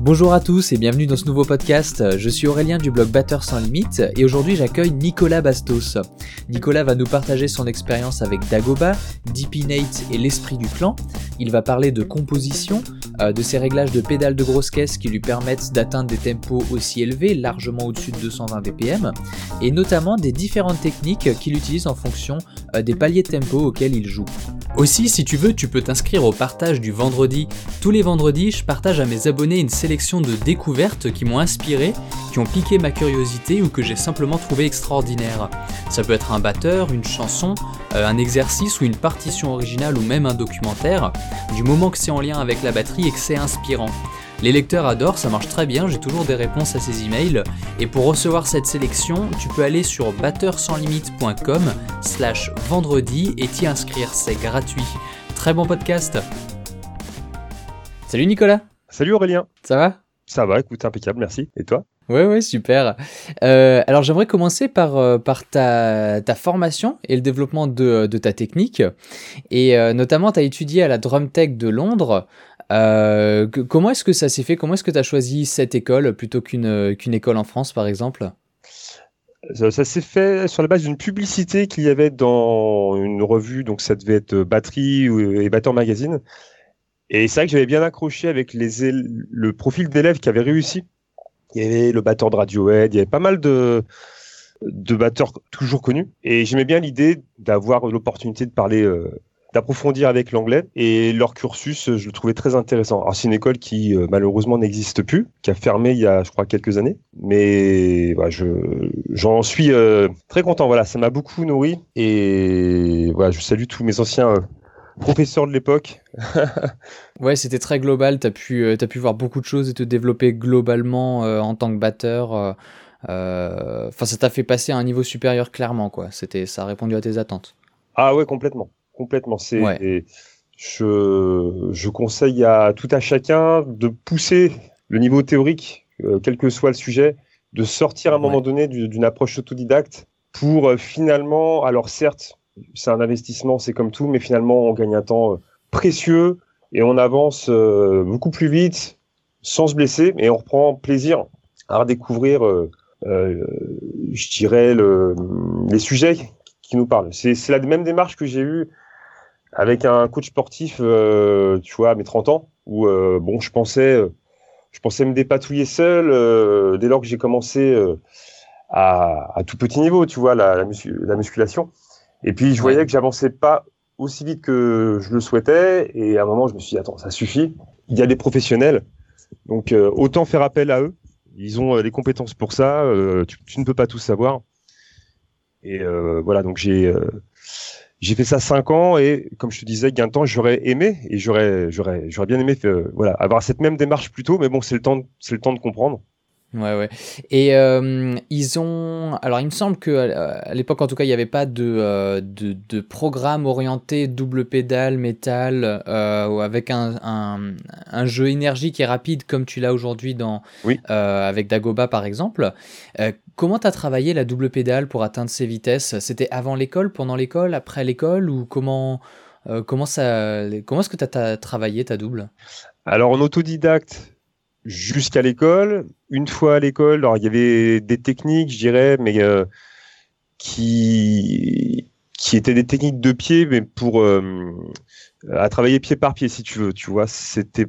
Bonjour à tous et bienvenue dans ce nouveau podcast. Je suis Aurélien du blog Batteur sans limite et aujourd'hui j'accueille Nicolas Bastos. Nicolas va nous partager son expérience avec Dagoba, Deepinate et l'esprit du clan. Il va parler de composition, euh, de ses réglages de pédales de grosse caisse qui lui permettent d'atteindre des tempos aussi élevés, largement au-dessus de 220 BPM, et notamment des différentes techniques qu'il utilise en fonction euh, des paliers de tempo auxquels il joue. Aussi, si tu veux, tu peux t'inscrire au partage du vendredi. Tous les vendredis, je partage à mes abonnés une sélection de découvertes qui m'ont inspiré, qui ont piqué ma curiosité ou que j'ai simplement trouvé extraordinaire. Ça peut être un batteur, une chanson, euh, un exercice ou une partition originale ou même un documentaire, du moment que c'est en lien avec la batterie et que c'est inspirant. Les lecteurs adorent, ça marche très bien, j'ai toujours des réponses à ces emails. Et pour recevoir cette sélection, tu peux aller sur batteursanslimite.com slash vendredi et t'y inscrire, c'est gratuit. Très bon podcast Salut Nicolas Salut Aurélien Ça va? Ça va, écoute, impeccable, merci. Et toi? Ouais, ouais, super. Euh, alors j'aimerais commencer par, euh, par ta, ta, formation et le développement de, de ta technique. Et euh, notamment, tu as étudié à la Drum Tech de Londres. Euh, comment est-ce que ça s'est fait? Comment est-ce que tu as choisi cette école plutôt qu'une qu'une école en France, par exemple? Ça, s'est fait sur la base d'une publicité qu'il y avait dans une revue, donc ça devait être Batterie et Batteur Magazine. Et c'est vrai que j'avais bien accroché avec les le profil d'élèves qui avaient réussi. Il y avait le batteur de Radiohead, il y avait pas mal de, batteurs toujours connus. Et j'aimais bien l'idée d'avoir l'opportunité de parler euh, d'approfondir avec l'anglais et leur cursus, je le trouvais très intéressant. Alors c'est une école qui euh, malheureusement n'existe plus, qui a fermé il y a je crois quelques années, mais voilà, je j'en suis euh, très content. Voilà, ça m'a beaucoup nourri et voilà, je salue tous mes anciens euh, professeurs de l'époque. ouais, c'était très global. T'as pu as pu voir beaucoup de choses et te développer globalement en tant que batteur. Enfin, ça t'a fait passer à un niveau supérieur clairement quoi. C'était ça a répondu à tes attentes. Ah ouais, complètement complètement. C'est, je, je conseille à tout à chacun de pousser le niveau théorique, euh, quel que soit le sujet, de sortir à un moment donné d'une approche autodidacte pour euh, finalement, alors certes, c'est un investissement, c'est comme tout, mais finalement, on gagne un temps euh, précieux et on avance beaucoup plus vite sans se blesser et on reprend plaisir à redécouvrir, je dirais, le, les sujets qui nous parlent. C'est la même démarche que j'ai eue avec un coach sportif, euh, tu vois, à mes 30 ans, où euh, bon, je pensais, euh, je pensais me dépatouiller seul dès lors que j'ai commencé à, à, tout petit niveau, tu vois, la, la, musculation. Et puis je voyais que j'avançais pas aussi vite que je le souhaitais. Et à un moment, je me suis dit, attends, ça suffit. Il y a des professionnels, donc autant faire appel à eux. Ils ont les compétences pour ça. Tu, tu, ne peux pas tout savoir. Et voilà, donc j'ai j'ai fait ça cinq ans et comme je te disais, temps j'aurais aimé et j'aurais, j'aurais, j'aurais bien aimé, euh, voilà, avoir cette même démarche plus tôt, mais bon, c'est le temps, c'est le temps de comprendre. Ouais, ouais. Et euh, ils ont. Alors, il me semble qu'à à, l'époque, en tout cas, il n'y avait pas de, euh, de, de, programme orienté double pédale, métal, euh, avec un, un, un, jeu énergique et rapide comme tu l'as aujourd'hui dans oui. Euh, avec Dagoba, par exemple. Euh, comment tu as travaillé la double pédale pour atteindre ces vitesses? C'était avant l'école, pendant l'école, après l'école Ou comment, comment, ça, comment est-ce que tu as travaillé ta double? Alors, en autodidacte, jusqu'à l'école. Une fois à l'école, alors il y avait des techniques, je dirais, mais euh, qui qui étaient des techniques de pied, mais pour euh, à travailler pied par pied, si tu veux. Tu vois, c'était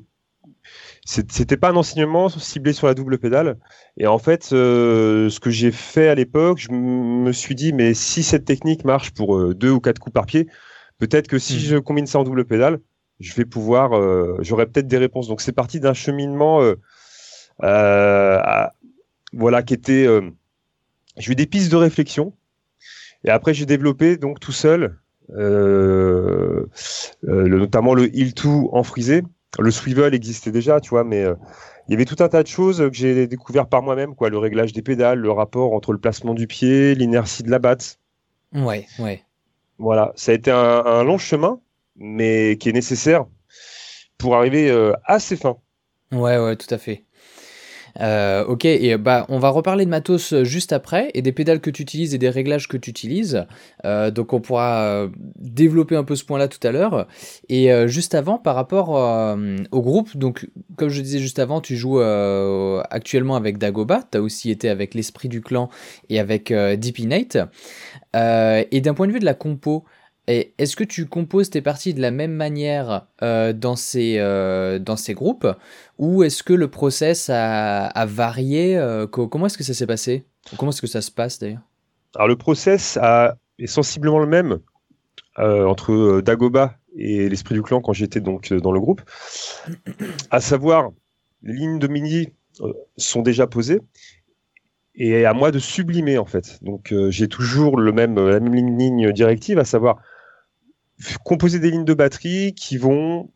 c'était pas un enseignement ciblé sur la double pédale. Et en fait, euh, ce que j'ai fait à l'époque, je me suis dit, mais si cette technique marche pour deux ou quatre coups par pied, peut-être que si mmh. je combine ça en double pédale, je vais pouvoir, euh, j'aurai peut-être des réponses. Donc c'est parti d'un cheminement, euh, euh, voilà, qui était, j'ai eu des pistes de réflexion, et après j'ai développé donc tout seul, notamment le Hill 2 en frisé. Le swivel existait déjà, tu vois, mais il y avait tout un tas de choses que j'ai découvert par moi-même, quoi, le réglage des pédales, le rapport entre le placement du pied, l'inertie de la batte. Ouais, ouais. Voilà, ça a été un, un long chemin, mais qui est nécessaire pour arriver euh, à ses fins. Ouais, ouais, tout à fait. Euh, ok, et bah, on va reparler de matos juste après, et des pédales que tu utilises et des réglages que tu utilises. Euh, donc on pourra développer un peu ce point-là tout à l'heure. Et juste avant, par rapport au groupe, donc comme je disais juste avant, tu joues actuellement avec Dagoba, tu as aussi été avec l'Esprit du Clan et avec Deep Innate. et d'un point de vue de la compo, est-ce que tu composes tes parties de la même manière dans, ces, dans ces groupes? Ou est-ce que le process a, a varié Comment est-ce que ça s'est passé? Comment est-ce que ça se passe d'ailleurs? Alors le process est sensiblement le même entre Dagoba et l'esprit du clan quand j'étais donc euh, dans le groupe. À savoir, les lignes de mini euh, sont déjà posées et à moi de sublimer en fait. Donc euh, j'ai toujours le même, la même ligne directive, à savoir composer des lignes de batterie qui vont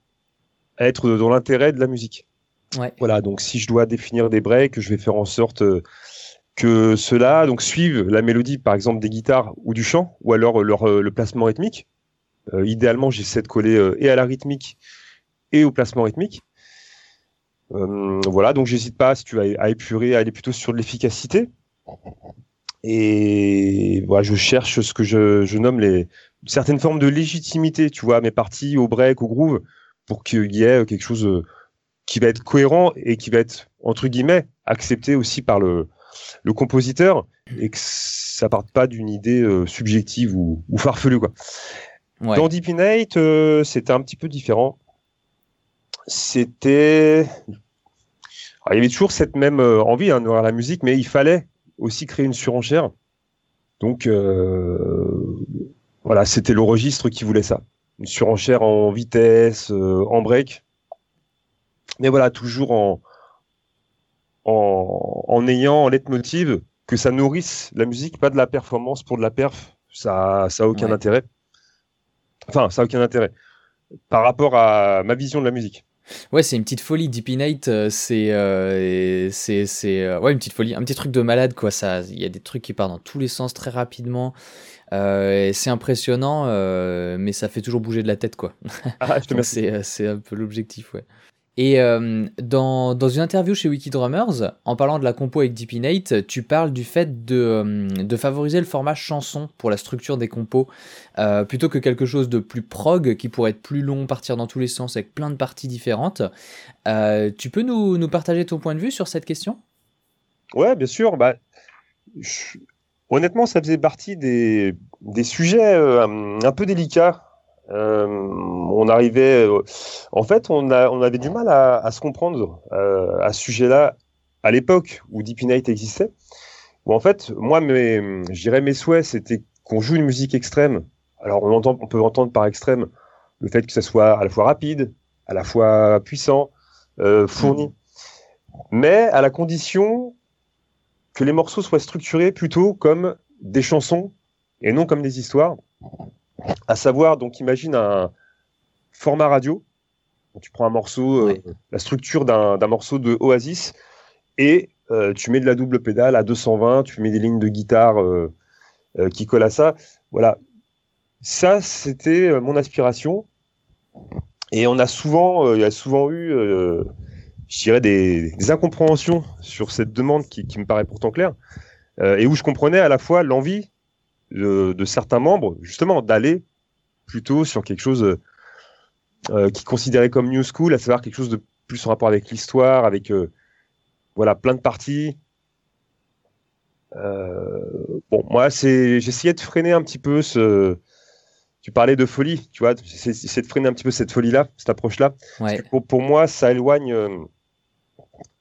être dans l'intérêt de la musique. Voilà, donc si je dois définir des breaks, je vais faire en sorte que cela donc suivent la mélodie, par exemple des guitares ou du chant, ou alors leur, le placement rythmique. Euh, idéalement, j'essaie de coller euh, et à la rythmique et au placement rythmique. Euh, voilà, donc j'hésite pas, si tu vas à épurer, à aller plutôt sur l'efficacité. Et voilà, je cherche ce que je, nomme les certaines formes de légitimité, tu vois, mes parties au break, au groove, pour qu'il y ait quelque chose qui va être cohérent et qui va être entre guillemets accepté aussi par le, le compositeur et que ça parte pas d'une idée subjective ou, ou farfelue quoi. Dans Deep Innate, euh, c'était un petit peu différent. C'était. il y avait toujours cette même euh, envie hein, de voir la musique, mais il fallait aussi créer une surenchère. Donc, euh, voilà, c'était le registre qui voulait ça. Une surenchère en vitesse, en break. Mais voilà, toujours en, en, en ayant en leitmotiv que ça nourrisse la musique, pas de la performance pour de la perf. Ça n'a aucun intérêt. Enfin, ça n'a aucun intérêt par rapport à ma vision de la musique. Ouais, c'est une petite folie. Deep Night, euh, c'est euh, c'est euh, ouais une petite folie, un petit truc de malade quoi. Ça, il y a des trucs qui partent dans tous les sens très rapidement. C'est impressionnant, mais ça fait toujours bouger de la tête quoi. Ah, c'est un peu l'objectif, ouais. Et euh, dans, dans, une interview chez Wikidrummers, en parlant de la compo avec Deep Innate, tu parles du fait de, euh, de favoriser le format chanson pour la structure des compos, euh, plutôt que quelque chose de plus prog qui pourrait être plus long, partir dans tous les sens avec plein de parties différentes. tu peux nous, nous, partager ton point de vue sur cette question? Ouais, bien sûr. Bah, Honnêtement, ça faisait partie des, des sujets un peu délicats euh, on arrivait, euh, en fait, on, a, on avait du mal à, se comprendre euh, à ce sujet-là à l'époque où Deep Night existait. Où en fait, moi, mes, je dirais mes souhaits, c'était qu'on joue une musique extrême. Alors, on, entend, on peut entendre par extrême le fait que ça soit à la fois rapide, à la fois puissant, fourni, mmh. mais à la condition que les morceaux soient structurés plutôt comme des chansons et non comme des histoires à savoir, donc imagine un format radio. tu prends un morceau, euh, la structure d'un morceau de Oasis, et euh, tu mets de la double pédale à 220, tu mets des lignes de guitare euh, qui collent à ça. Voilà. Ça, c'était mon aspiration. Et on a souvent, il y a souvent eu, je dirais, des, incompréhensions sur cette demande qui, me paraît pourtant claire, et où je comprenais à la fois l'envie de, certains membres, justement, d'aller plutôt sur quelque chose euh, euh, qui considérait comme new school, à savoir quelque chose de plus en rapport avec l'histoire, avec euh, voilà plein de parties. bon, moi, j'essayais de freiner un petit peu ce. Tu parlais de folie, tu vois, j'essayais de freiner un petit peu cette folie-là, cette approche-là. Pour, pour, moi, ça éloigne,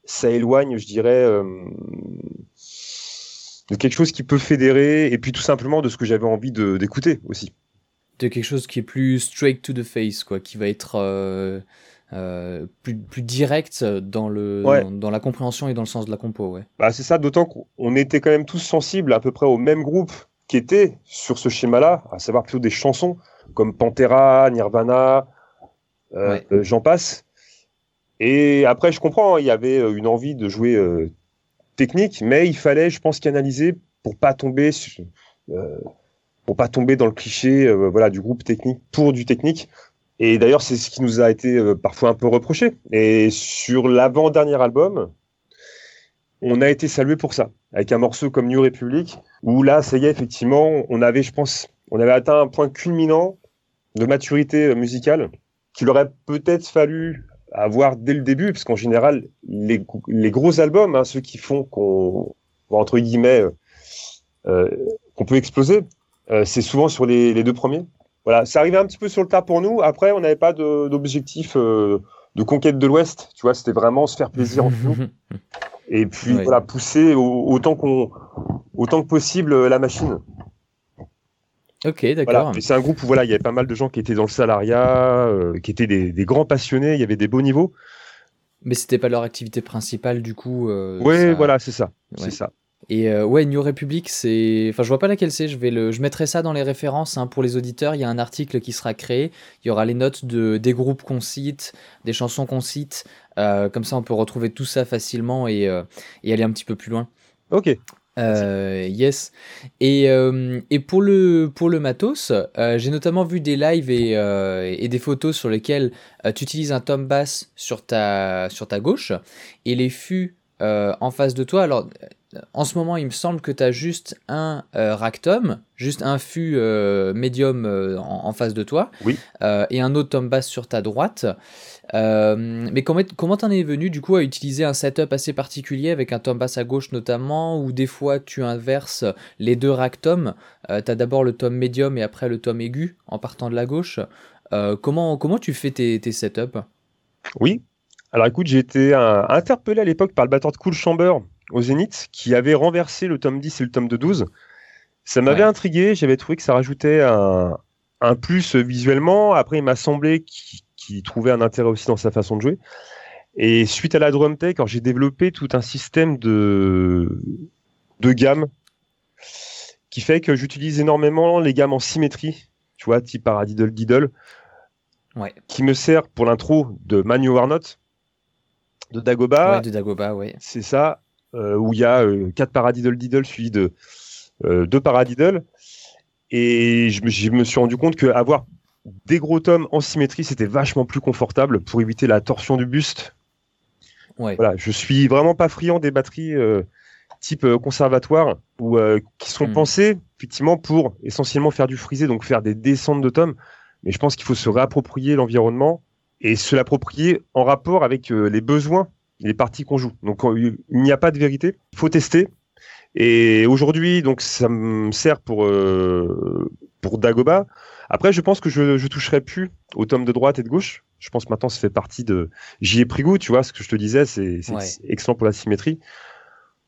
ça éloigne, je dirais, de quelque chose qui peut fédérer, et puis tout simplement de ce que j'avais envie d'écouter aussi. De quelque chose qui est plus straight to the face, quoi, qui va être euh, euh, plus, plus direct dans, le, dans, la compréhension et dans le sens de la compo. Ouais. Bah, c'est ça, d'autant qu'on était quand même tous sensibles à peu près au même groupe qui était sur ce schéma-là, à savoir plutôt des chansons comme Pantera, Nirvana, euh, j'en passe. Et après, je comprends, il y avait une envie de jouer technique, mais il fallait, je pense, canaliser pour pas tomber, euh, pour pas tomber dans le cliché, euh, voilà, du groupe technique pour du technique. Et d'ailleurs, c'est ce qui nous a été euh, parfois un peu reproché. Et sur l'avant-dernier album, on a été salué pour ça, avec un morceau comme New Republic, où là, ça y est, effectivement, on avait, je pense, on avait atteint un point culminant de maturité musicale qu'il aurait peut-être fallu à voir dès le début, parce qu'en général, les, gros albums, hein, ceux qui font qu'on, entre guillemets, euh, qu'on peut exploser, euh, c'est souvent sur les, deux premiers. Voilà, ça arrivait un petit peu sur le tard pour nous. Après, on n'avait pas d'objectif euh, de conquête de l'Ouest. Tu vois, c'était vraiment se faire plaisir entre nous. Et puis, voilà, pousser autant qu'on, autant que possible la machine. Ok, d'accord. C'est un groupe où voilà, il y avait pas mal de gens qui étaient dans le salariat, euh, qui étaient des, grands passionnés, il y avait des beaux niveaux. Mais c'était pas leur activité principale du coup. Euh, oui, voilà, c'est ça, c'est ça. Et euh, ouais, New Republic, c'est. Enfin, je vois pas laquelle c'est. Je vais le, je mettrai ça dans les références hein, pour les auditeurs. Il y a un article qui sera créé. Il y aura les notes de des groupes qu'on cite, des chansons qu'on cite. comme ça, on peut retrouver tout ça facilement et, et aller un petit peu plus loin. Ok. Euh, yes. Et, euh, et, pour, le, pour le matos, euh, j'ai notamment vu des lives et, et des photos sur lesquelles tu utilises un tom bass sur ta, sur ta gauche et les fûts en face de toi. Alors, en ce moment, il me semble que tu as juste un rack tom, juste un fût médium en, en, face de toi, oui. et un autre tom bass sur ta droite. Euh, mais comment t'en es venu du coup à utiliser un setup assez particulier avec un tom basse à gauche notamment, ou des fois tu inverses les deux racks tom, euh, t'as d'abord le tom médium et après le tom aigu en partant de la gauche. Euh, comment, comment tu fais tes, tes setups? Oui, alors écoute, j'ai été interpellé à l'époque par le batteur de Cool Chamber au Zénith qui avait renversé le tome 10 et le tome de 12. Ça m'avait intrigué, j'avais trouvé que ça rajoutait un, un plus visuellement. Après, il m'a semblé qu'il qui trouvait un intérêt aussi dans sa façon de jouer. Et suite à la drum tech, j'ai développé tout un système de, de gamme qui fait que j'utilise énormément les gammes en symétrie, tu vois, type Paradiddle Diddle, ouais. qui me sert pour l'intro de Manu Warnot, de Dagoba. Ouais, de Dagoba, oui. C'est ça, euh, où il y a euh, quatre Paradiddle Diddle suivis de euh, deux Paradiddle. Et je me, je me, suis rendu compte qu'avoir des gros tomes en symétrie, c'était vachement plus confortable pour éviter la torsion du buste. Ouais. Voilà, je suis vraiment pas friand des batteries euh, type euh, conservatoire ou qui sont hmm. pensées effectivement pour essentiellement faire du frisé, donc faire des descentes de tomes. Mais je pense qu'il faut se réapproprier l'environnement et se l'approprier en rapport avec les besoins, les parties qu'on joue. Donc il n'y a pas de vérité, il faut tester. Et aujourd'hui, donc ça me sert pour pour Dagoba. Après, je pense que je, je toucherai plus au tome de droite et de gauche. Je pense que maintenant, ça fait partie de. J'y ai pris goût, tu vois, ce que je te disais, c'est excellent pour la symétrie.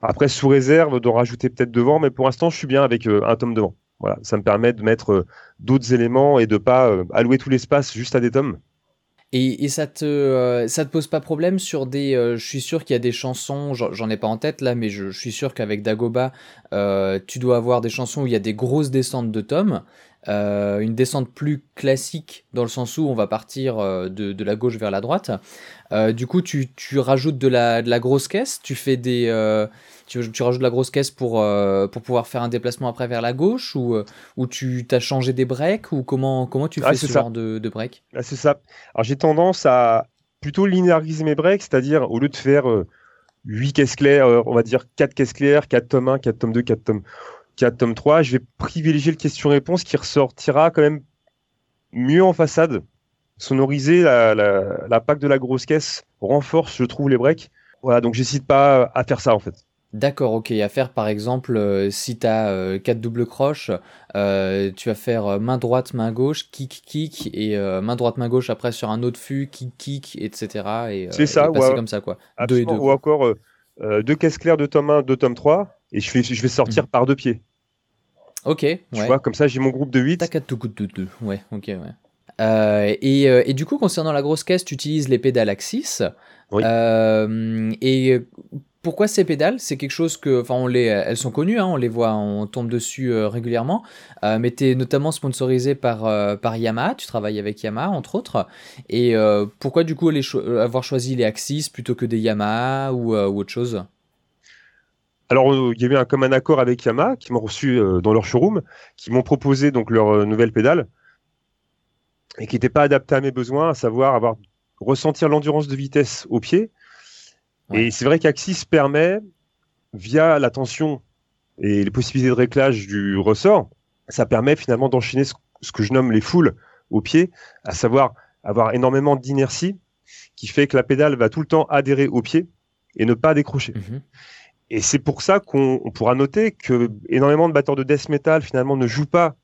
Après, sous réserve de rajouter peut-être devant, mais pour l'instant, je suis bien avec euh, un tome devant. Voilà, ça me permet de mettre euh, d'autres éléments et de pas euh, allouer tout l'espace juste à des tomes. Et, ça te ça te pose pas problème sur des je suis sûr qu'il y a des chansons j'en ai pas en tête là mais je, suis sûr qu'avec Dagoba tu dois avoir des chansons où il y a des grosses descentes de tomes euh, une descente plus classique dans le sens où on va partir euh, de, de, la gauche vers la droite. Euh, du coup, tu, tu, rajoutes de la, de la, grosse caisse, tu fais des, tu, tu, rajoutes de la grosse caisse pour, pour pouvoir faire un déplacement après vers la gauche ou, ou tu t'as changé des breaks ou comment, comment tu ah, fais ce genre de, de break? Ah, C'est ça. Alors j'ai tendance à plutôt linéariser mes breaks, c'est-à-dire au lieu de faire 8 caisses claires, on va dire 4 caisses claires, 4 tomes 1, 4 tomes 2, 4 tomes 4 tome 3, je vais privilégier le question-réponse qui ressortira quand même mieux en façade. Sonoriser la, la, la PAC de la grosse caisse renforce, je trouve, les breaks. Voilà, donc j'hésite pas à faire ça en fait. D'accord, ok. À faire par exemple, euh, si tu as 4 doubles croches, euh, tu vas faire euh, main droite, main gauche, kick, kick, et main droite, main gauche après sur un autre fût, kick, kick, etc. C'est ça, ouais, comme ça quoi. Deux et deux, ou encore deux caisses claires de tome 1, de tome 3, et je, fais, je vais sortir mhm. par deux pieds. Ok. Tu vois, comme ça, j'ai mon groupe de 8. Tac, tout, tout, tout, Ouais, ok, ouais. Euh, et, euh, et, du coup, concernant la grosse caisse, tu utilises les pédales Axis. Oui. Euh, et pourquoi ces pédales? C'est quelque chose que, enfin, elles sont connues, hein, on les voit, on tombe dessus régulièrement. mais tu es notamment sponsorisé par, par Yamaha, tu travailles avec Yamaha entre autres. Et pourquoi du coup avoir choisi les Axis plutôt que des Yamaha ou, autre chose? Alors, euh, il y avait un commun accord avec Yamaha qui m'ont reçu euh, dans leur showroom, qui m'ont proposé donc leur euh, nouvelle pédale et qui n'était pas adaptée à mes besoins, à savoir avoir ressentir l'endurance de vitesse au pied. Et c'est vrai qu'Axis permet, via la tension et les possibilités de réglage du ressort, ça permet finalement d'enchaîner ce, que je nomme les foules au pied, à savoir avoir énormément d'inertie qui fait que la pédale va tout le temps adhérer au pied et ne pas décrocher. Mhm. Et c'est pour ça qu'on pourra noter que énormément de batteurs de death metal finalement ne jouent pas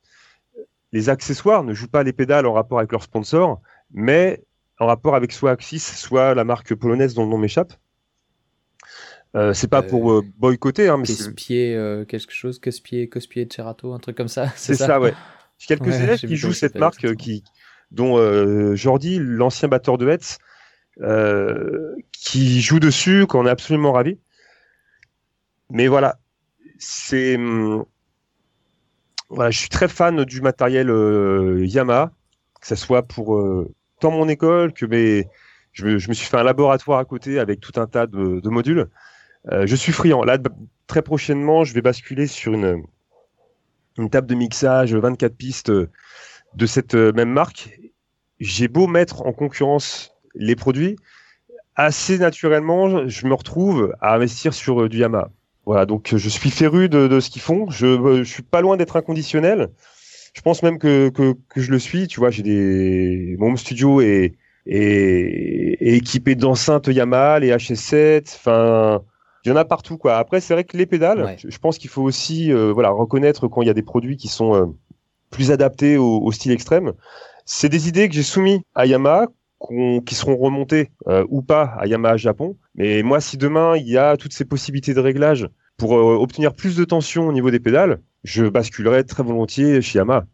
les accessoires, ne jouent pas les pédales en rapport avec leur sponsor, mais en rapport avec soit Axis, soit la marque polonaise dont le nom m'échappe. Euh, c'est pas pour euh, euh, boycotter, hein, mais Casse-pied, quelque chose, Casse-pied, Cospier, Cerato, un truc comme ça. C'est ça, ouais. J'ai quelques élèves qui jouent cette marque, qui, dont Jordi, l'ancien batteur de Hetz, qui joue dessus, qu'on est absolument ravi. Mais voilà, c'est hum, voilà, je suis très fan du matériel Yamaha, que ce soit pour tant mon école que mes je me, je me, suis fait un laboratoire à côté avec tout un tas de, de modules. Euh, je suis friand. Là, très prochainement, je vais basculer sur une, une table de mixage 24 pistes de cette euh, même marque. J'ai beau mettre en concurrence les produits, assez naturellement, je me retrouve à investir sur euh, du Yamaha. Voilà, donc je suis féru de, ce qu'ils font. Je, je suis pas loin d'être inconditionnel. Je pense même que, que, je le suis. Tu vois, j'ai des mon studio est, est équipé d'enceintes Yamaha, les HS7. Enfin, il y en a partout quoi. Après c'est vrai que les pédales, je, pense qu'il faut aussi euh, voilà reconnaître quand il y a des produits qui sont euh, plus adaptés au, style extrême. C'est des idées que j'ai soumis à Yamaha qui seront remontées euh, ou pas à Yamaha Japon. Mais moi si demain il y a toutes ces possibilités de réglage pour obtenir plus de tension au niveau des pédales, je basculerai très volontiers chez Yamaha.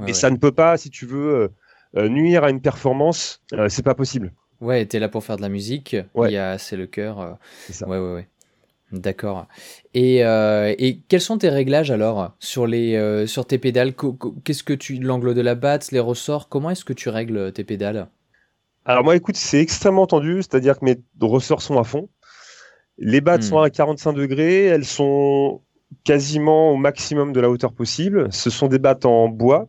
Mais ça ne peut pas si tu veux nuire à une performance, c'est pas possible. Ouais, t'es là pour faire de la musique. Ouais. C'est le cœur. Ça. Ouais, ouais, ouais. D'accord. Et, euh, et, quels sont tes réglages alors sur, les, euh, sur tes pédales? Qu'est-ce que tu. L'angle de la batte, les ressorts, comment est-ce que tu règles tes pédales? Alors, moi, écoute, c'est extrêmement tendu, c'est-à-dire que mes ressorts sont à fond. Les battes sont hmm. à 45 degrés, elles sont quasiment au maximum de la hauteur possible. Ce sont des battes en bois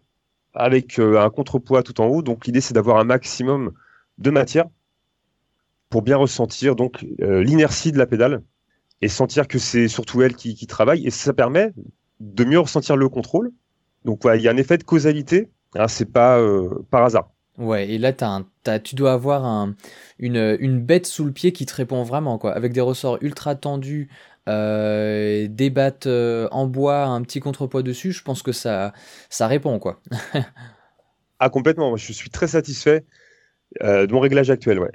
avec euh, un contrepoids tout en haut. Donc, l'idée, c'est d'avoir un maximum de matière pour bien ressentir donc l'inertie de la pédale et sentir que c'est surtout elle qui, travaille. Et ça permet de mieux ressentir le contrôle. Donc, il y a un effet de causalité. Hein, c'est pas euh, par hasard. Ouais, et là, tu dois avoir un, une, une, bête sous le pied qui te répond vraiment, quoi. Avec des ressorts ultra tendus, euh, des battes euh, en bois, un petit contrepoids dessus, je pense que ça, ça répond, quoi. ah, complètement. Je suis très satisfait de mon réglage actuel, ouais.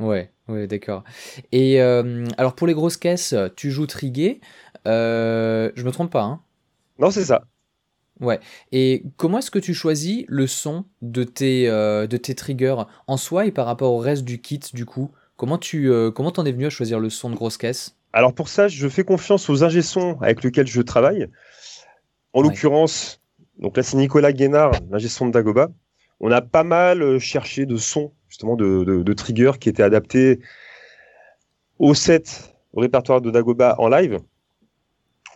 Ouais, ouais, d'accord. Et euh, alors pour les grosses caisses, tu joues trigué. Euh, je me trompe pas, hein? Non, c'est ça. Ouais. Et comment est-ce que tu choisis le son de tes, euh, de tes triggers en soi et par rapport au reste du kit du coup? Comment tu comment t'en es venu à choisir le son de grosse caisse Alors pour ça, je fais confiance aux ingé sons avec lesquels je travaille. En l'occurrence, donc là c'est Nicolas Guénard, l'ingé son de Dagoba. On a pas mal cherché de sons justement de, de, trigger qui était adapté au set, au répertoire de Dagoba en live.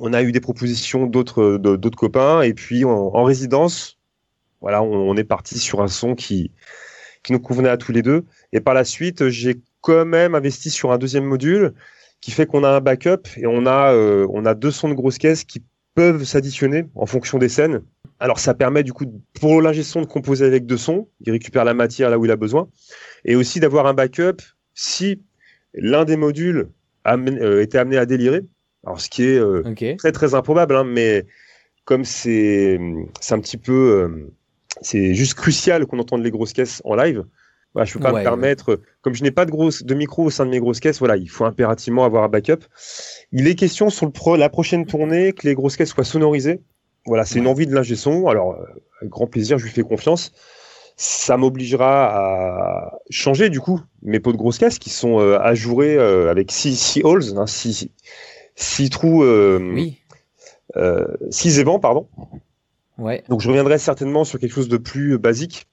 On a eu des propositions d'autres d'autres copains et puis en, résidence, voilà, on, est parti sur un son qui qui nous convenait à tous les deux. Et par la suite, j'ai quand même investi sur un deuxième module qui fait qu'on a un backup et on a euh, on a deux sons de grosse caisse qui peuvent s'additionner en fonction des scènes. Alors ça permet du coup pour l'ingé son de composer avec deux sons, il récupère la matière là où il a besoin, et aussi d'avoir un backup si l'un des modules euh, était amené à délirer. Alors ce qui est euh, très très improbable, hein, mais comme c'est c'est un petit peu euh, c'est juste crucial qu'on entende les grosses caisses en live. Voilà, je peux pas me permettre, comme je n'ai pas de grosse de micro au sein de mes grosses caisses, voilà, il faut impérativement avoir un backup. Il est question sur le pro, la prochaine tournée que les grosses caisses soient sonorisées. Voilà, c'est une envie de l'ingé son. Alors, euh, avec grand plaisir, je lui fais confiance. Ça m'obligera à changer du coup mes pots de grosse caisse qui sont euh, ajourés euh, avec 6 six, holes, hein, six, six, trous, oui. six évents, pardon. Ouais. Donc je reviendrai certainement sur quelque chose de plus basique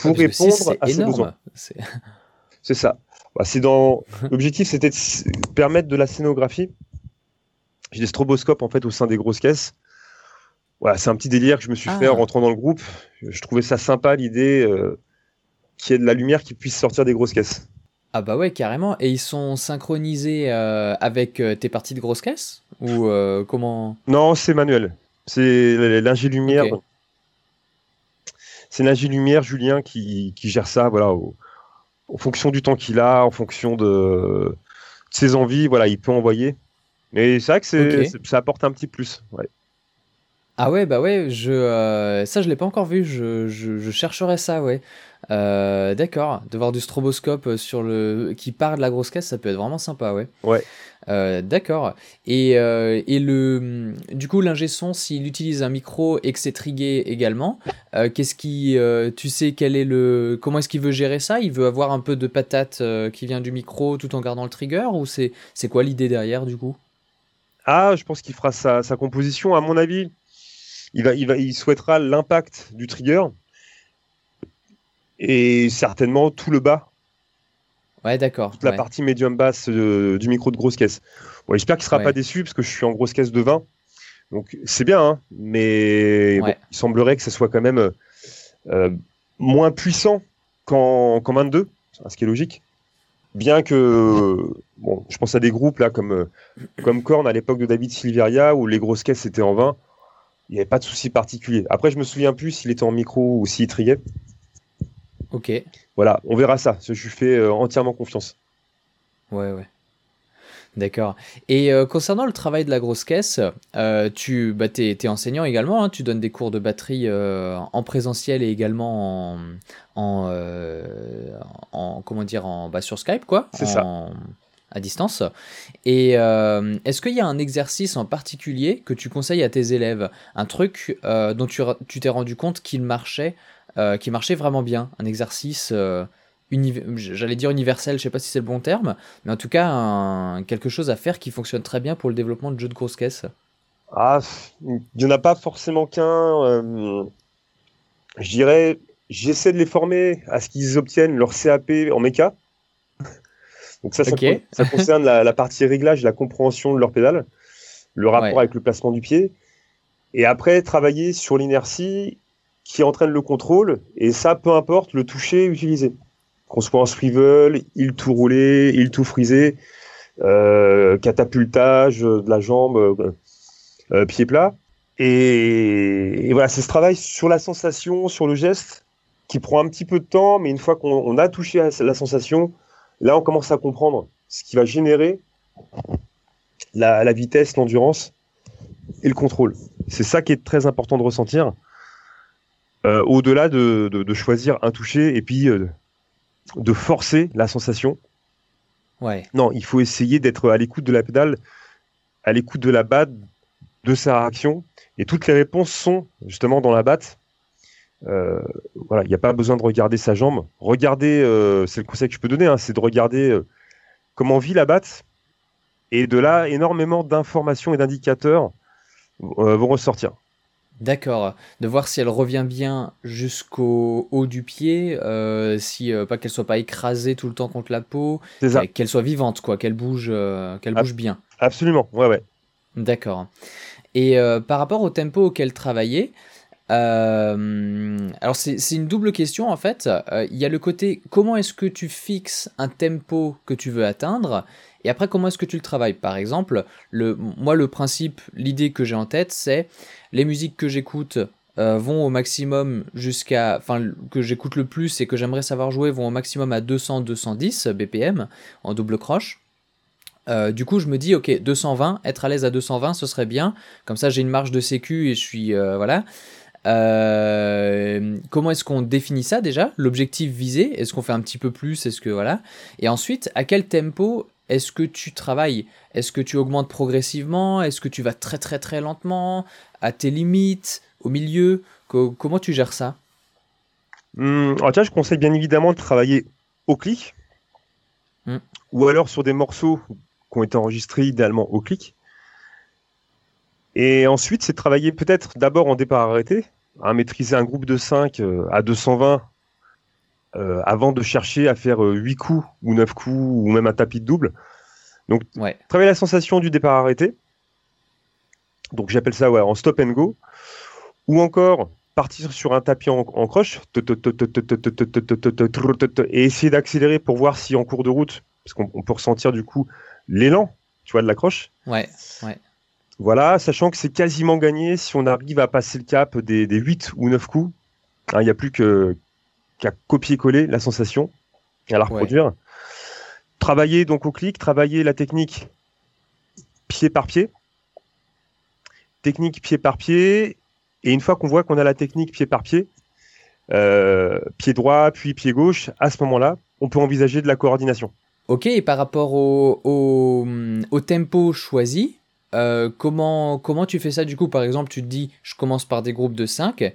pour répondre à ces besoins. C'est ça. Bah, c'est dans l'objectif, c'était de permettre de la scénographie. J'ai des stroboscopes en fait au sein des grosses caisses voilà, c'est un petit délire que je me suis fait en ah. rentrant dans le groupe. Je trouvais ça sympa l'idée euh, qu'il y ait de la lumière qui puisse sortir des grosses caisses. Ah bah ouais, carrément. Et ils sont synchronisés euh, avec euh, tes parties de grosses caisses? Ou comment? Non, c'est manuel. C'est l'ingé lumière. C'est l'ingé lumière, Julien, qui, gère ça voilà, au, en fonction du temps qu'il a, en fonction de, ses envies, voilà, il peut envoyer. Mais c'est vrai que ça apporte un petit plus. Ah ouais, bah ouais, je, euh, ça je l'ai pas encore vu, je, je, chercherai ça, ouais. Euh, d'accord, de voir du stroboscope sur le qui part de la grosse caisse, ça peut être vraiment sympa, ouais. Ouais. Euh, d'accord. Et, et le, du coup, l'ingé son, s'il utilise un micro et que c'est trigué également, qu'est-ce qui, tu sais quel est le, comment est-ce qu'il veut gérer ça? Il veut avoir un peu de patate qui vient du micro tout en gardant le trigger ou c'est, c'est quoi l'idée derrière du coup? Ah, je pense qu'il fera sa, sa composition. À mon avis, il, va, il, va, il souhaitera l'impact du trigger et certainement tout le bas. Ouais, d'accord. Toute la partie médium basse euh, du micro de grosse caisse. J'espère qu'il ne sera pas déçu parce que je suis en grosse caisse de 20. Donc c'est bien, hein, mais il semblerait que ce soit quand même euh, moins puissant qu'en 22, ce qui est logique. Bien que, bon, je pense à des groupes là comme, euh, comme Korn à l'époque de David Silveria où les grosses caisses étaient en 20 il n'y avait pas de souci particulier. Après, je me souviens plus s'il était en micro ou s'il triguait. Ok. Voilà, on verra ça. Je lui fais euh, entièrement confiance. Ouais, ouais. D'accord. Et euh, concernant le travail de la grosse caisse, euh, tu bah, es, enseignant également, hein. tu donnes des cours de batterie en présentiel et également en, en, comment dire en bah, sur Skype quoi. C'est ça à distance. Et est-ce qu'il y a un exercice en particulier que tu conseilles à tes élèves? Un truc dont tu t'es rendu compte qu'il marchait, euh, qui marchait vraiment bien Un exercice, j'allais dire universel, je sais pas si c'est le bon terme, mais en tout cas quelque chose à faire qui fonctionne très bien pour le développement de jeux de grosses caisses Ah, il n'y en a pas forcément qu'un. je dirais, j'essaie de les former à ce qu'ils obtiennent leur CAP en méca. Donc ça, ça, concerne la, partie réglage, la compréhension de leur pédale, le rapport avec le placement du pied. Et après, travailler sur l'inertie qui entraîne le contrôle. Et ça, peu importe le toucher utilisé. Qu'on soit en swivel, il tout roulé, il tout frisé, euh, catapultage de la jambe, euh, euh, pied plat. Et, voilà, c'est ce travail sur la sensation, sur le geste, qui prend un petit peu de temps, mais une fois qu'on a touché à la sensation, Là, on commence à comprendre ce qui va générer la, vitesse, l'endurance et le contrôle. C'est ça qui est très important de ressentir. Euh, au-delà de, choisir un toucher et puis euh, de forcer la sensation. Ouais. Non, il faut essayer d'être à l'écoute de la pédale, à l'écoute de la batte, de sa réaction. Et toutes les réponses sont justement dans la batte. Euh, voilà, il n'y a pas besoin de regarder sa jambe. Regardez, c'est le conseil que je peux donner, hein, c'est de regarder comment vit la batte. Et de là, énormément d'informations et d'indicateurs vont ressortir. D'accord. De voir si elle revient bien jusqu'au haut du pied, si pas qu'elle soit pas écrasée tout le temps contre la peau, qu'elle soit vivante, quoi, qu'elle bouge, qu'elle bouge bien. Absolument. Ouais, ouais. D'accord. Et par rapport au tempo auquel travailler, euh, alors c'est une double question en fait. Euh, il y a le côté comment est-ce que tu fixes un tempo que tu veux atteindre et après comment est-ce que tu le travailles? Par exemple, le, moi le principe, l'idée que j'ai en tête c'est les musiques que j'écoute euh, vont au maximum jusqu'à, enfin que j'écoute le plus et que j'aimerais savoir jouer vont au maximum à 200-210 BPM en double croche. du coup, je me dis, ok, 220, être à l'aise à 220, ce serait bien. Comme ça, j'ai une marge de sécu et je suis, voilà. Euh, comment est-ce qu'on définit ça déjà? L'objectif visé Est-ce qu'on fait un petit peu plus? Est-ce que voilà Et ensuite, à quel tempo est-ce que tu travailles? Est-ce que tu augmentes progressivement? Est-ce que tu vas très très très lentement? À tes limites? Au milieu? Comment tu gères ça? Hum, tiens, Je conseille bien évidemment de travailler au clic. Hum. ou alors sur des morceaux qui ont été enregistrés idéalement au clic. Et ensuite, c'est de travailler peut-être d'abord en départ arrêté, à maîtriser un groupe de 5 euh, à 220 euh, avant de chercher à faire 8 euh, coups ou 9 coups ou même un tapis de double. Donc, travailler la sensation du départ arrêté. Donc, j'appelle ça ouais, en stop and go. Ou encore partir sur un tapis en, croche et essayer d'accélérer pour voir si en cours de route, parce qu'on peut ressentir du coup l'élan, tu vois, de la croche. Ouais, ouais. Voilà, sachant que c'est quasiment gagné si on arrive à passer le cap des, des 8 ou 9 coups. Hein, il n'y a plus qu'à copier-coller la sensation. à la reproduire. Travailler donc au clic, travailler la technique pied par pied. Technique pied par pied. Et une fois qu'on voit qu'on a la technique pied par pied, euh, pied droit, puis pied gauche, à ce moment-là, on peut envisager de la coordination. Ok, et par rapport au, au, tempo choisi, euh, comment, comment tu fais ça du coup? Par exemple, tu te dis, je commence par des groupes de 5.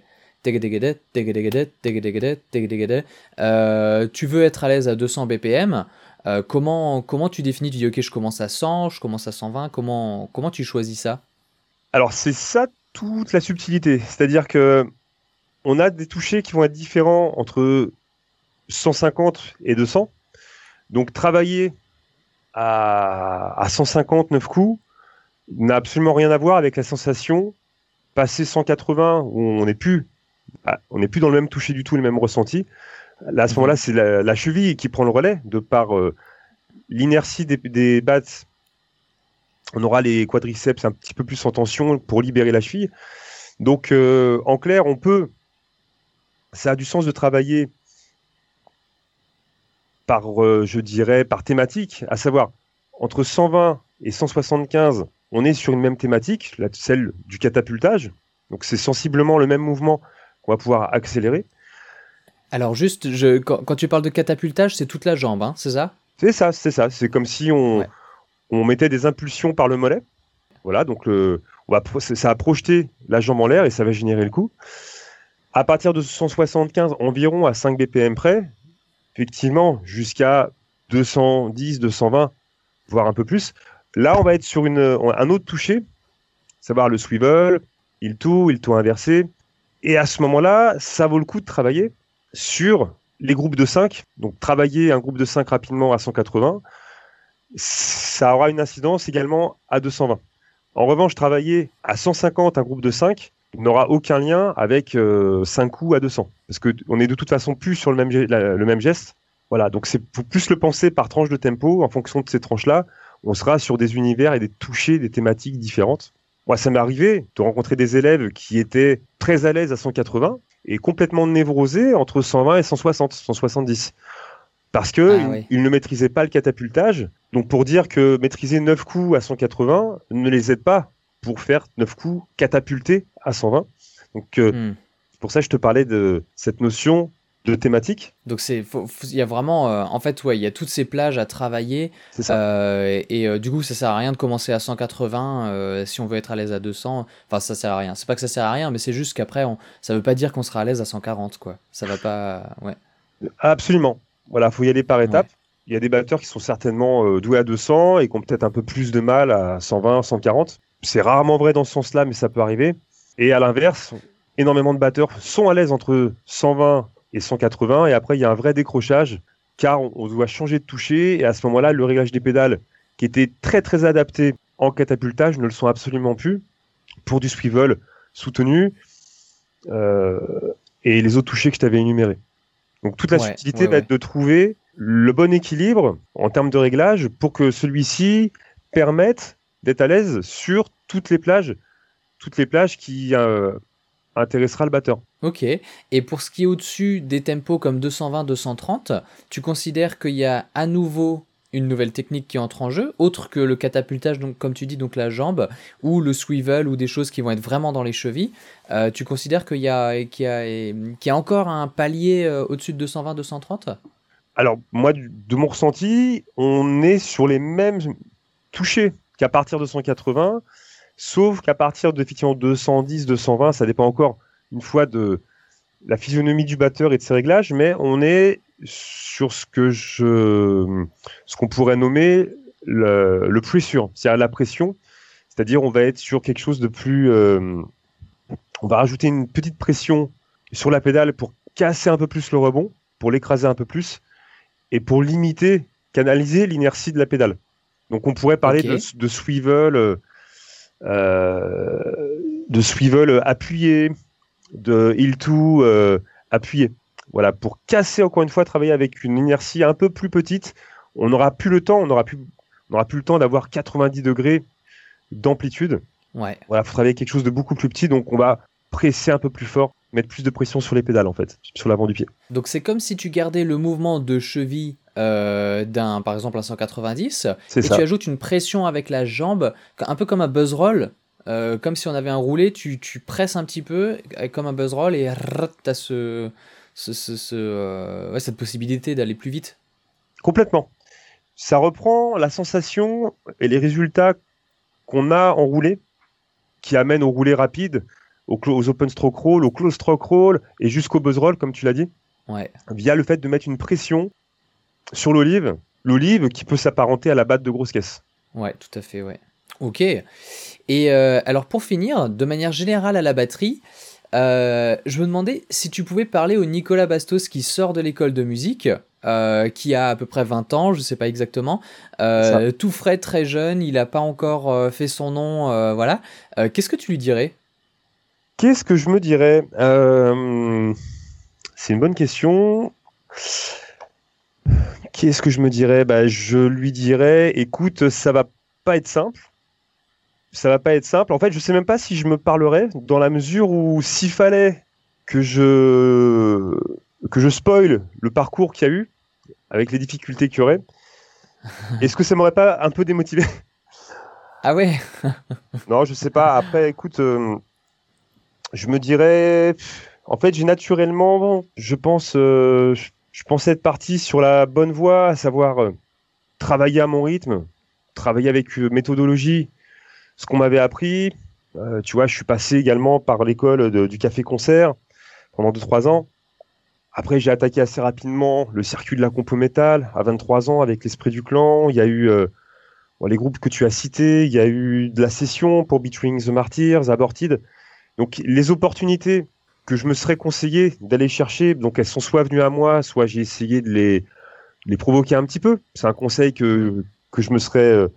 Euh, tu veux être à l'aise à 200 BPM. Euh, comment, comment tu définis Tu dis, ok, je commence à 100, je commence à 120. Comment, comment tu choisis ça? Alors, c'est ça toute la subtilité. C'est-à-dire que on a des touchés qui vont être différents entre 150 et 200. Donc travailler à, à 159 coups n'a absolument rien à voir avec la sensation passer 180 où on n'est plus ah, on n'est plus dans le même toucher du tout, le même ressenti. Là, à ce moment-là, c'est la, cheville qui prend le relais de par euh, l'inertie des, des bats. On aura les quadriceps un petit peu plus en tension pour libérer la cheville. Donc, euh, en clair, on peut ça a du sens de travailler par, euh, je dirais, par thématique, à savoir entre 120 et 175, on est sur une même thématique, celle du catapultage. Donc c'est sensiblement le même mouvement qu'on va pouvoir accélérer. Alors juste, je, quand, tu parles de catapultage, c'est toute la jambe, hein, c'est ça? C'est ça, c'est ça. C'est comme si on, on mettait des impulsions par le mollet. Voilà, donc le, on va, ça a projeté la jambe en l'air et ça va générer le coup. À partir de 175 environ à 5 BPM près, effectivement, jusqu'à 210, 220, voire un peu plus. Là, on va être sur une, un autre toucher, savoir le swivel, il tout, il tout inversé. Et à ce moment-là, ça vaut le coup de travailler sur les groupes de 5. Donc, travailler un groupe de 5 rapidement à 180, ça aura une incidence également à 220. En revanche, travailler à 150 un groupe de 5, n'aura aucun lien avec 5 euh, coups à 200. Parce qu'on est de toute façon plus sur le même, geste. Voilà, donc c'est plus le penser par tranche de tempo. En fonction de ces tranches-là, on sera sur des univers et des touchés, des thématiques différentes. Moi, ça m'est arrivé de rencontrer des élèves qui étaient très à l'aise à 180 et complètement névrosés entre 120 et 160, 170. Parce qu'ils ah ils ne maîtrisaient pas le catapultage. Donc pour dire que maîtriser 9 coups à 180 ne les aide pas pour faire 9 coups catapultés à 120. Donc, euh, hmm. pour ça, je te parlais de cette notion de thématique. Donc c'est, il y a vraiment, euh, en fait, ouais, il y a toutes ces plages à travailler. Ça. Euh, et, du coup, ça sert à rien de commencer à 180 si on veut être à l'aise à 200. Enfin, ça sert à rien. C'est pas que ça sert à rien, mais c'est juste qu'après, on... ça veut pas dire qu'on sera à l'aise à 140, quoi. Ça va pas, ouais. Absolument. Voilà, faut y aller par étapes. Il y a des batteurs qui sont certainement doués à 200 et qui ont peut-être un peu plus de mal à 120, 140. C'est rarement vrai dans ce sens-là, mais ça peut arriver. Et à l'inverse, énormément de batteurs sont à l'aise entre 120 et 180, et après il y a un vrai décrochage, car on, doit changer de toucher, et à ce moment-là, le réglage des pédales, qui était très très adapté en catapultage, ne le sont absolument plus pour du swivel soutenu, euh, et les autres touchés que je t'avais énumérés. Donc toute la subtilité va être de trouver le bon équilibre en termes de réglage pour que celui-ci permette d'être à l'aise sur toutes les plages, toutes les plages qui euh, intéressera le batteur. Ok. Et pour ce qui est au-dessus des tempos comme 220-230, tu considères qu'il y a à nouveau une nouvelle technique qui entre en jeu, autre que le catapultage, donc comme tu dis, donc la jambe, ou le swivel, ou des choses qui vont être vraiment dans les chevilles. Euh, tu considères qu'il y, a, qu'il y, a, encore un palier euh, au-dessus de 220-230 Alors, moi, de mon ressenti, on est sur les mêmes touchés qu'à partir de 180, sauf qu'à partir de effectivement 210, 220, ça dépend encore une fois de la physionomie du batteur et de ses réglages, mais on est sur ce que je, ce qu'on pourrait nommer le, le pressure, c'est-à-dire la pression, c'est-à-dire on va être sur quelque chose de plus, euh, on va rajouter une petite pression sur la pédale pour casser un peu plus le rebond, pour l'écraser un peu plus, et pour limiter, canaliser l'inertie de la pédale. Donc on pourrait parler de, swivel, euh, euh, de swivel appuyé, de heel to euh, appuyé. Voilà, pour casser encore une fois, travailler avec une inertie un peu plus petite, on n'aura plus le temps, on n'aura plus, on plus le temps d'avoir 90 degrés d'amplitude. Ouais. Voilà, faut travailler quelque chose de beaucoup plus petit, donc on va presser un peu plus fort, mettre plus de pression sur les pédales en fait, sur l'avant du pied. Donc c'est comme si tu gardais le mouvement de cheville d'un, par exemple, un 190, et tu ajoutes une pression avec la jambe, un peu comme un buzz roll, comme si on avait un roulé, tu, tu, presses un petit peu, comme un buzz roll, et tu as ce, ce, ce, cette possibilité d'aller plus vite. Complètement. Ça reprend la sensation et les résultats qu'on a en roulé, qui amènent au roulé rapide, aux, open stroke roll, au close stroke roll et jusqu'au buzz roll, comme tu l'as dit. Ouais. Via le fait de mettre une pression sur l'olive, l'olive qui peut s'apparenter à la batte de grosse caisse. Ouais, tout à fait, ouais. Ok. Et euh, alors pour finir, de manière générale à la batterie, euh, je me demandais si tu pouvais parler au Nicolas Bastos qui sort de l'école de musique, euh, qui a à peu près 20 ans, je ne sais pas exactement, euh, tout frais, très jeune, il n'a pas encore fait son nom, voilà. Qu'est-ce que tu lui dirais? Qu'est-ce que je me dirais? C'est une bonne question. Qu'est-ce que je me dirais? Bah, Je lui dirais, écoute, ça va pas être simple ça va pas être simple. En fait, je sais même pas si je me parlerais dans la mesure où s'il fallait que je que je spoil le parcours qu'il y a eu avec les difficultés qu'il y aurait, est-ce que ça m'aurait pas un peu démotivé? Ah ouais? Non, je sais pas. Après, écoute, euh, je me dirais, en fait, j'ai naturellement, je pense, euh, je, pensais être parti sur la bonne voie, à savoir euh, travailler à mon rythme, travailler avec méthodologie ce qu'on m'avait appris. Euh, tu vois, je suis passé également par l'école du café-concert pendant 2-3 ans. Après, j'ai attaqué assez rapidement le circuit de la compo métal à 23 ans avec l'esprit du clan. Il y a eu euh, les groupes que tu as cités. Il y a eu de la session pour Between the Martyrs, Aborted. Donc, les opportunités que je me serais conseillé d'aller chercher, donc elles sont soit venues à moi, soit j'ai essayé de les, les provoquer un petit peu. C'est un conseil que, que je me serais euh,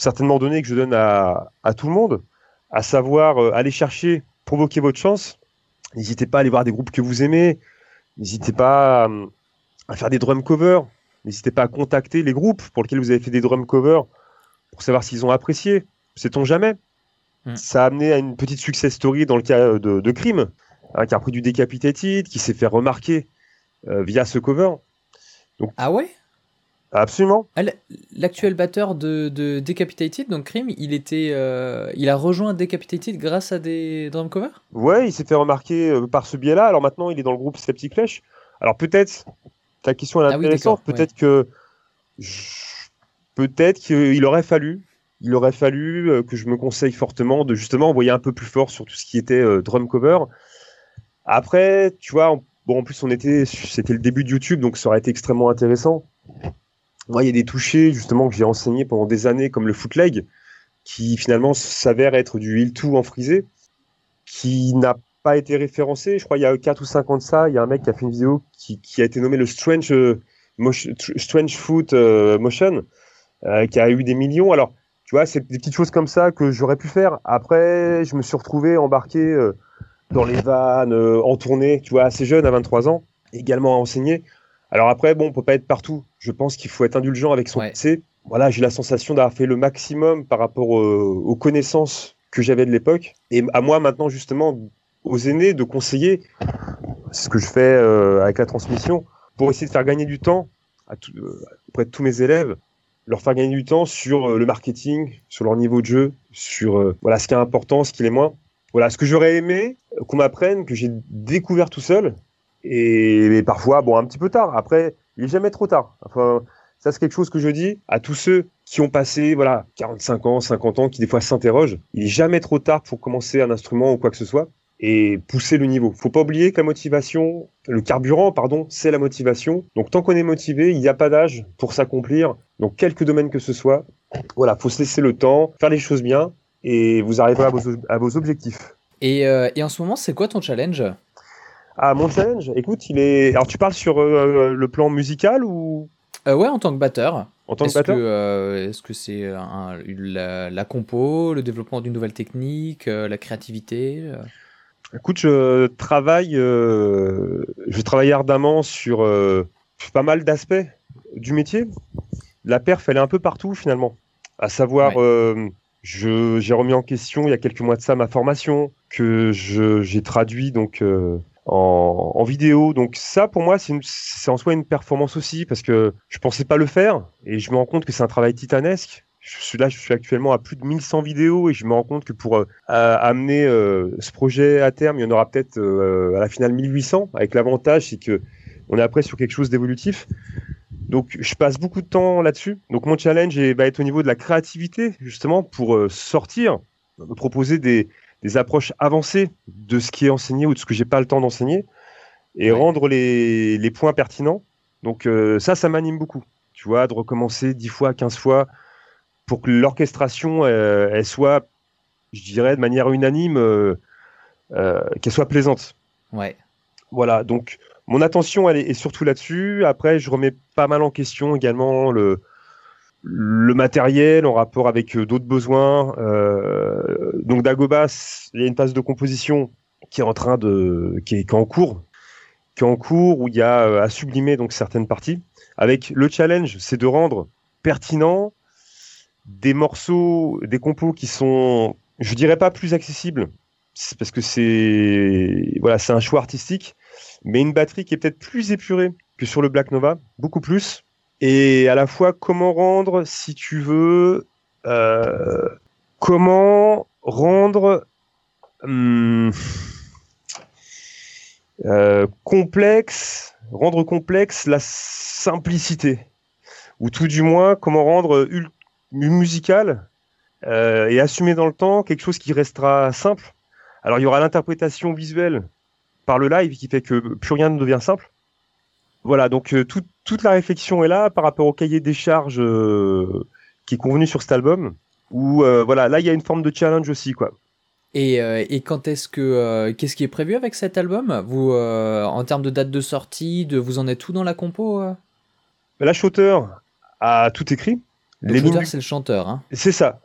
certainement donné que je donne à, tout le monde, à savoir euh, aller chercher, provoquer votre chance. N'hésitez pas à aller voir des groupes que vous aimez. N'hésitez pas à, faire des drum covers. N'hésitez pas à contacter les groupes pour lesquels vous avez fait des drum covers pour savoir s'ils ont apprécié. Sait-on jamais? Hmm. Ça a amené à une petite success story dans le cas de, Crime, hein, qui a pris du Decapitated, qui s'est fait remarquer euh, via ce cover. ah ouais? Absolument. Ah, l'actuel batteur de, de, Decapitated, donc Crime, il était, euh, il a rejoint Decapitated grâce à des drum covers? Ouais, il s'est fait remarquer euh, par ce biais-là. Alors maintenant, il est dans le groupe Septic Flesh. Alors peut-être, ta question est ah intéressante. peut-être que, peut-être qu'il aurait fallu, il aurait fallu euh, que je me conseille fortement de justement envoyer un peu plus fort sur tout ce qui était drum cover. Après, tu vois, bon, en plus on était, c'était le début de YouTube, donc ça aurait été extrêmement intéressant moi, il y a des touchés justement que j'ai enseigné pendant des années, comme le footleg, qui finalement s'avère être du heel 2 en frisé, qui n'a pas été référencé. Je crois il y a 4 ou 5 ans de ça, il y a un mec qui a fait une vidéo qui, a été nommé le Strange, euh, Foot euh, Motion, euh, qui a eu des millions. Alors, tu vois, c'est des petites choses comme ça que j'aurais pu faire. Après, je me suis retrouvé embarqué dans les vannes, en tournée, tu vois, assez jeune, à 23 ans, également à enseigner. Alors après, bon, on peut pas être partout. Je pense qu'il faut être indulgent avec son PC. Voilà, j'ai la sensation d'avoir fait le maximum par rapport euh, aux connaissances que j'avais de l'époque. Et à moi maintenant, justement, aux aînés, de conseiller, c'est ce que je fais euh, avec la transmission, pour essayer de faire gagner du temps à euh, auprès de tous mes élèves, leur faire gagner du temps sur le marketing, sur leur niveau de jeu, sur voilà ce qui est important, ce qui est moins. Voilà, ce que j'aurais aimé qu'on m'apprenne, que j'ai découvert tout seul, et, parfois, bon, un petit peu tard. Après, il est jamais trop tard. Enfin, ça, c'est quelque chose que je dis à tous ceux qui ont passé, voilà, 45 ans, 50 ans, qui des fois s'interrogent. Il est jamais trop tard pour commencer un instrument ou quoi que ce soit et pousser le niveau. Faut pas oublier que la motivation, le carburant, pardon, c'est la motivation. Donc, tant qu'on est motivé, il n'y a pas d'âge pour s'accomplir. Donc, quelque domaine que ce soit, voilà, faut se laisser le temps, faire les choses bien et vous arriverez à vos, objectifs. Euh, et en ce moment, c'est quoi ton challenge? Ah, mon challenge, écoute, il est. Alors, tu parles sur euh, le plan musical ou? Euh, Ouais, en tant que batteur. En tant que batteur? euh, Est-ce que c'est la, compo, le développement d'une nouvelle technique, la créativité Écoute, je travaille, je travaille ardemment sur pas mal d'aspects du métier. La perf, elle est un peu partout finalement. À savoir, j'ai remis en question il y a quelques mois de ça ma formation, que j'ai traduit donc en, vidéo. Donc ça, pour moi, c'est en soi une performance aussi parce que je pensais pas le faire et je me rends compte que c'est un travail titanesque. Je suis là, je suis actuellement à plus de 1100 vidéos et je me rends compte que pour euh, amener euh, ce projet à terme, il y en aura peut-être euh, à la finale 1800. Avec l'avantage, c'est que on est après sur quelque chose d'évolutif. Donc je passe beaucoup de temps là-dessus. Donc mon challenge va être au niveau de la créativité justement pour sortir, proposer des, des approches avancées de ce qui est enseigné ou de ce que j'ai pas le temps d'enseigner et rendre les, les, points pertinents. Donc euh, ça, ça m'anime beaucoup. Tu vois, de recommencer 10 fois, 15 fois pour que l'orchestration, euh, elle soit, je dirais, de manière unanime, euh, qu'elle soit plaisante. Ouais. Voilà, donc mon attention, elle est surtout là-dessus. Après, je remets pas mal en question également le, le matériel en rapport avec euh, d'autres besoins. Euh, donc Dagobas, il y a une phase de composition qui est en train de, qui cours où il y a euh, à sublimer donc certaines parties. Avec le challenge, c'est de rendre pertinent des morceaux, des compos qui sont, je dirais pas plus accessibles, parce que c'est voilà, c'est un choix artistique, mais une batterie qui est peut-être plus épurée que sur le Black Nova, beaucoup plus et à la fois comment rendre, si tu veux, euh, comment rendre hum, euh, complexe, rendre complexe la simplicité, ou tout du moins comment rendre musical euh, et assumer dans le temps quelque chose qui restera simple. Alors il y aura l'interprétation visuelle par le live qui fait que plus rien ne devient simple. Voilà, donc tout, toute la réflexion est là par rapport au cahier des charges euh, qui est convenu sur cet album. Où euh, voilà, là il y a une forme de challenge aussi quoi. Et, euh, et quand est-ce que qu'est-ce qui est prévu avec cet album? Vous en termes de date de sortie, de vous en êtes tout dans la compo La chanteur a tout écrit. Le chanteur, c'est le chanteur. Hein. C'est ça.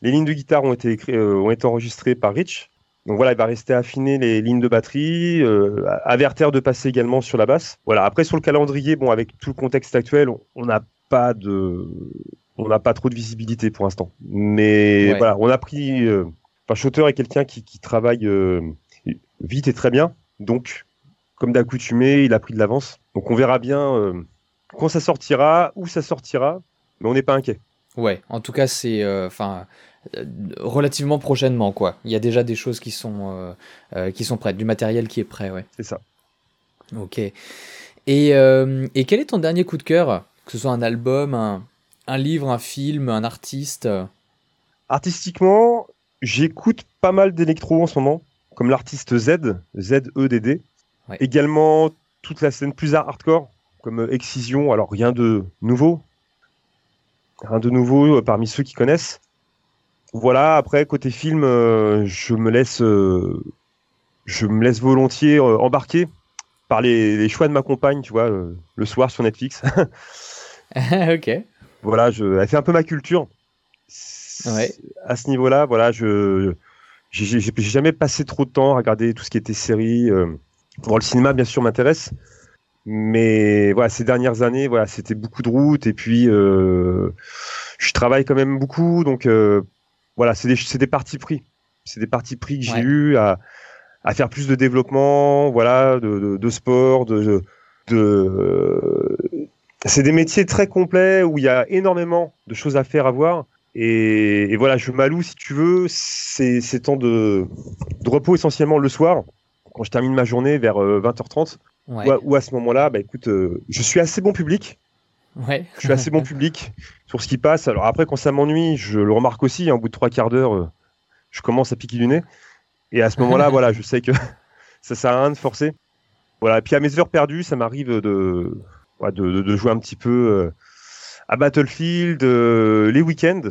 Les lignes de guitare ont été, écrit, ont été enregistrées par Rich. Donc voilà, il va rester affiner les lignes de batterie, euh, avertir de passer également sur la basse. Voilà. Après sur le calendrier, bon, avec tout le contexte actuel, on n'a pas de, on n'a pas trop de visibilité pour l'instant. Mais voilà, on a pris. Euh, enfin, Shooter est quelqu'un qui, travaille euh, vite et très bien. Donc, comme d'accoutumé, il a pris de l'avance. Donc on verra bien quand ça sortira, où ça sortira, mais on n'est pas inquiet. Ouais, en tout cas, c'est, enfin, euh, relativement prochainement, quoi. Il y a déjà des choses qui sont, euh, euh, qui sont prêtes, du matériel qui est prêt, ouais. C'est ça. Ok. Et, et, quel est ton dernier coup de cœur Que ce soit un album, un, un livre, un film, un artiste? Artistiquement, j'écoute pas mal d'électro en ce moment, comme l'artiste Z, Z-E-D-D. Également toute la scène plus hardcore, comme Excision, alors rien de nouveau. Rien de nouveau parmi ceux qui connaissent. Voilà, après côté film, euh, je me laisse, euh, je me laisse volontiers euh, embarquer par les, choix de ma compagne, tu vois, le soir sur Netflix. ok. Voilà, je, elle fait un peu ma culture. Ouais. À ce niveau-là, voilà, je, j'ai jamais passé trop de temps à regarder tout ce qui était série. Bon, le cinéma, bien sûr, m'intéresse. Mais voilà, ces dernières années, voilà, c'était beaucoup de routes et puis je travaille quand même beaucoup, donc voilà, c'est des, des parties pris. C'est des parties pris que j'ai eu à, à, faire plus de développement, voilà, de, de, sport, de, de c'est des métiers très complets où il y a énormément de choses à faire, à voir. Et, voilà, je m'alloue, si tu veux, ces, ces temps de, de, repos essentiellement le soir, quand je termine ma journée vers 20h30, euh, ou, à, ce moment-là, bah, écoute, euh, je suis assez bon public. Ouais. je suis assez bon public sur ce qui passe. Alors après, quand ça m'ennuie, je le remarque aussi. Hein, au bout de trois quarts d'heure, euh, je commence à piquer du nez. Et à ce moment-là, voilà, je sais que ça sert à rien de forcer. Voilà. Et puis à mes heures perdues, ça m'arrive de, de, de, jouer un petit peu euh, à Battlefield euh, les week-ends.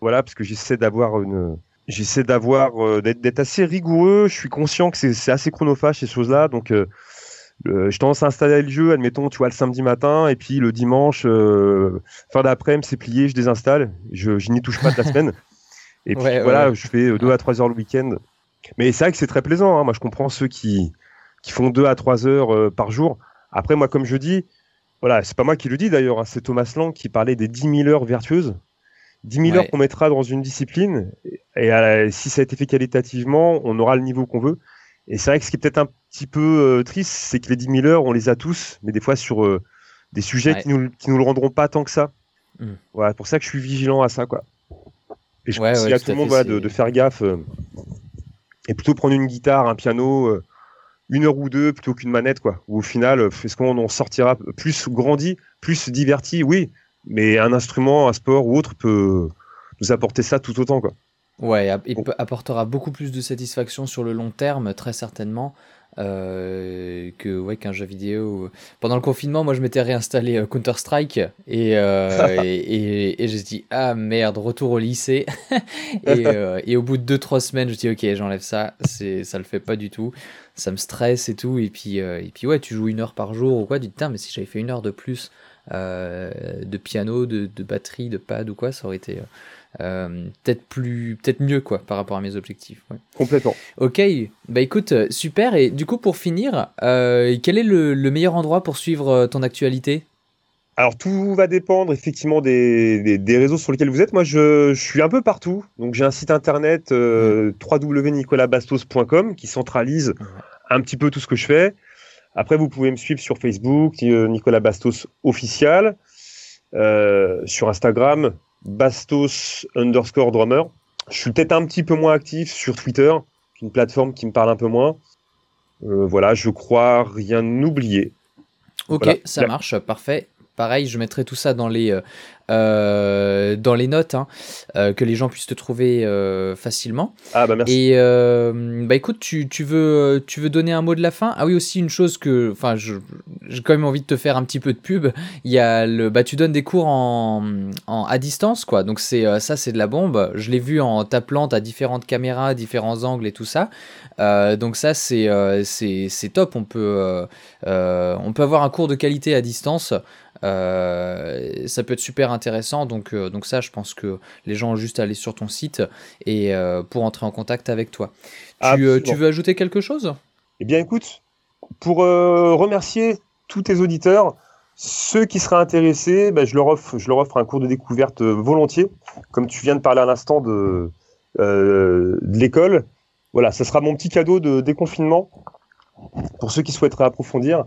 Voilà, parce que j'essaie d'avoir une, j'essaie d'avoir d'être assez rigoureux. Je suis conscient que c'est assez chronophage ces choses-là, donc je tendance à installer le jeu, admettons, tu vois, le samedi matin, et puis le dimanche, euh, fin d'après-midi, c'est plié, je désinstalle, je, je n'y touche pas de la semaine. Et puis voilà, je fais 2 à 3 heures le week-end. Mais c'est vrai que c'est très plaisant, hein. moi je comprends ceux qui, qui font 2 à 3 heures euh, par jour. Après, moi, comme je dis, voilà, c'est pas moi qui le dis d'ailleurs, hein, c'est Thomas Lang qui parlait des 10 000 heures vertueuses. 10 000 heures qu'on mettra dans une discipline, et si ça a été fait qualitativement, on aura le niveau qu'on veut. Et c'est vrai que ce qui est peut-être un petit peu triste, c'est que les 10 000 heures, on les a tous, mais des fois sur des sujets qui nous, qui nous le rendront pas tant que ça. Hmm. Voilà, pour ça que je suis vigilant à ça, quoi. Et je ouais, conseille à tout le monde de, faire gaffe euh, et plutôt prendre une guitare, un piano, euh, une heure ou deux plutôt qu'une manette, quoi. Ou au final, euh, est-ce qu'on en sortira plus grandi, plus diverti? Oui, mais un instrument, un sport ou autre peut nous apporter ça tout autant, quoi. Ouais, il apportera beaucoup plus de satisfaction sur le long terme, très certainement. Euh, que ouais qu'un jeu vidéo. Pendant le confinement, moi je m'étais réinstallé euh, Counter Strike et, euh, et, et, j'ai dit ah merde retour au lycée et, et, au bout de 2-3 semaines je dis ok j'enlève ça c'est ça le fait pas du tout ça me stresse et tout et puis et puis ouais tu joues une heure par jour ou quoi tu dis mais si j'avais fait une heure de plus de piano de, de, batterie de pad ou quoi ça aurait été euh, peut-être plus, peut-être mieux quoi par rapport à mes objectifs. Complètement. Ok, bah écoute, euh, super. Et du coup, pour finir, euh, quel est le, meilleur endroit pour suivre ton actualité? Alors tout va dépendre effectivement des, des, réseaux sur lesquels vous êtes. Moi, je, je suis un peu partout. Donc j'ai un site internet euh, www.nicolasbastos.com qui centralise un petit peu tout ce que je fais. Après, vous pouvez me suivre sur Facebook, Nicolas Bastos officiel, sur Instagram, Bastos underscore drummer. Je suis peut-être un petit peu moins actif sur Twitter, une plateforme qui me parle un peu moins. Euh, voilà, je crois rien oublier. Ok, ça marche, parfait. Pareil, je mettrai tout ça dans les, euh, euh, dans les notes, hein, euh, que les gens puissent te trouver euh, facilement. Ah bah merci. Et bah écoute, tu, tu, veux, tu veux donner un mot de la fin? Ah oui, aussi une chose que, enfin, j'ai quand même envie de te faire un petit peu de pub. Il y a le, bah tu donnes des cours en, en à distance, quoi. Donc c'est ça, c'est de la bombe. Je l'ai vu en t'appelant à différentes caméras, différents angles et tout ça. donc ça, c'est c'est top. On peut on peut avoir un cours de qualité à distance. Ça peut être super intéressant. Donc, euh, donc ça, je pense que les gens ont juste à aller sur ton site et euh, pour entrer en contact avec toi. Tu, euh, tu, veux ajouter quelque chose? Eh bien, écoute, pour remercier tous tes auditeurs, ceux qui seraient intéressés, ben, je, leur offre, je leur offre un cours de découverte volontiers, comme tu viens de parler à l'instant de, de l'école. Voilà, ça sera mon petit cadeau de déconfinement pour ceux qui souhaiteraient approfondir.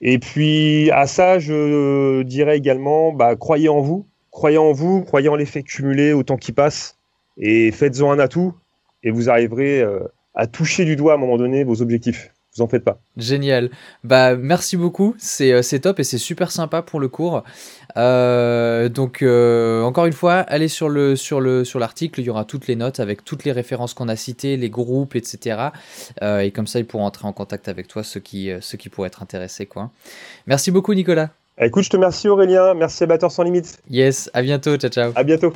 Et puis à ça, je dirais également, bah, croyez en vous, croyez en vous, croyez en l'effet cumulé au temps qui passe, et faites-en un atout, et vous arriverez euh, à toucher du doigt à un moment donné vos objectifs vous en faites pas. Génial. Bah merci beaucoup, c'est euh, top et c'est super sympa pour le cours. Euh, donc euh, encore une fois, allez sur le sur le sur l'article, il y aura toutes les notes avec toutes les références qu'on a citées, les groupes, etc. et comme ça, ils pourront entrer en contact avec toi ceux qui ceux qui pourraient être intéressés quoi. Merci beaucoup Nicolas. Écoute, je te remercie Aurélien, merci à Batteur sans limite. Yes, à bientôt, ciao ciao. À bientôt.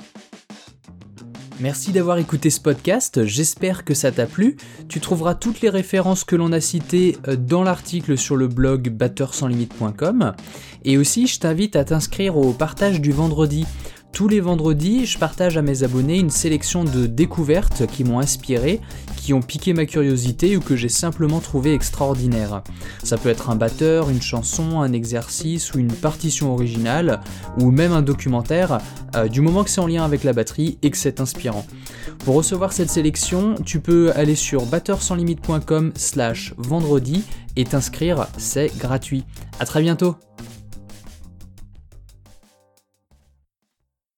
Merci d'avoir écouté ce podcast, j'espère que ça t'a plu. Tu trouveras toutes les références que l'on a citées euh, dans l'article sur le blog batteursanslimite.com. Et aussi, je t'invite à t'inscrire au partage du vendredi. Tous les vendredis, je partage à mes abonnés une sélection de découvertes qui m'ont inspiré, qui ont piqué ma curiosité ou que j'ai simplement trouvé extraordinaire. Ça peut être un batteur, une chanson, un exercice ou une partition originale, ou même un documentaire, euh, du moment que c'est en lien avec la batterie et que c'est inspirant. Pour recevoir cette sélection, tu peux aller sur batteursanslimite.com slash vendredi et t'inscrire, c'est gratuit. A très bientôt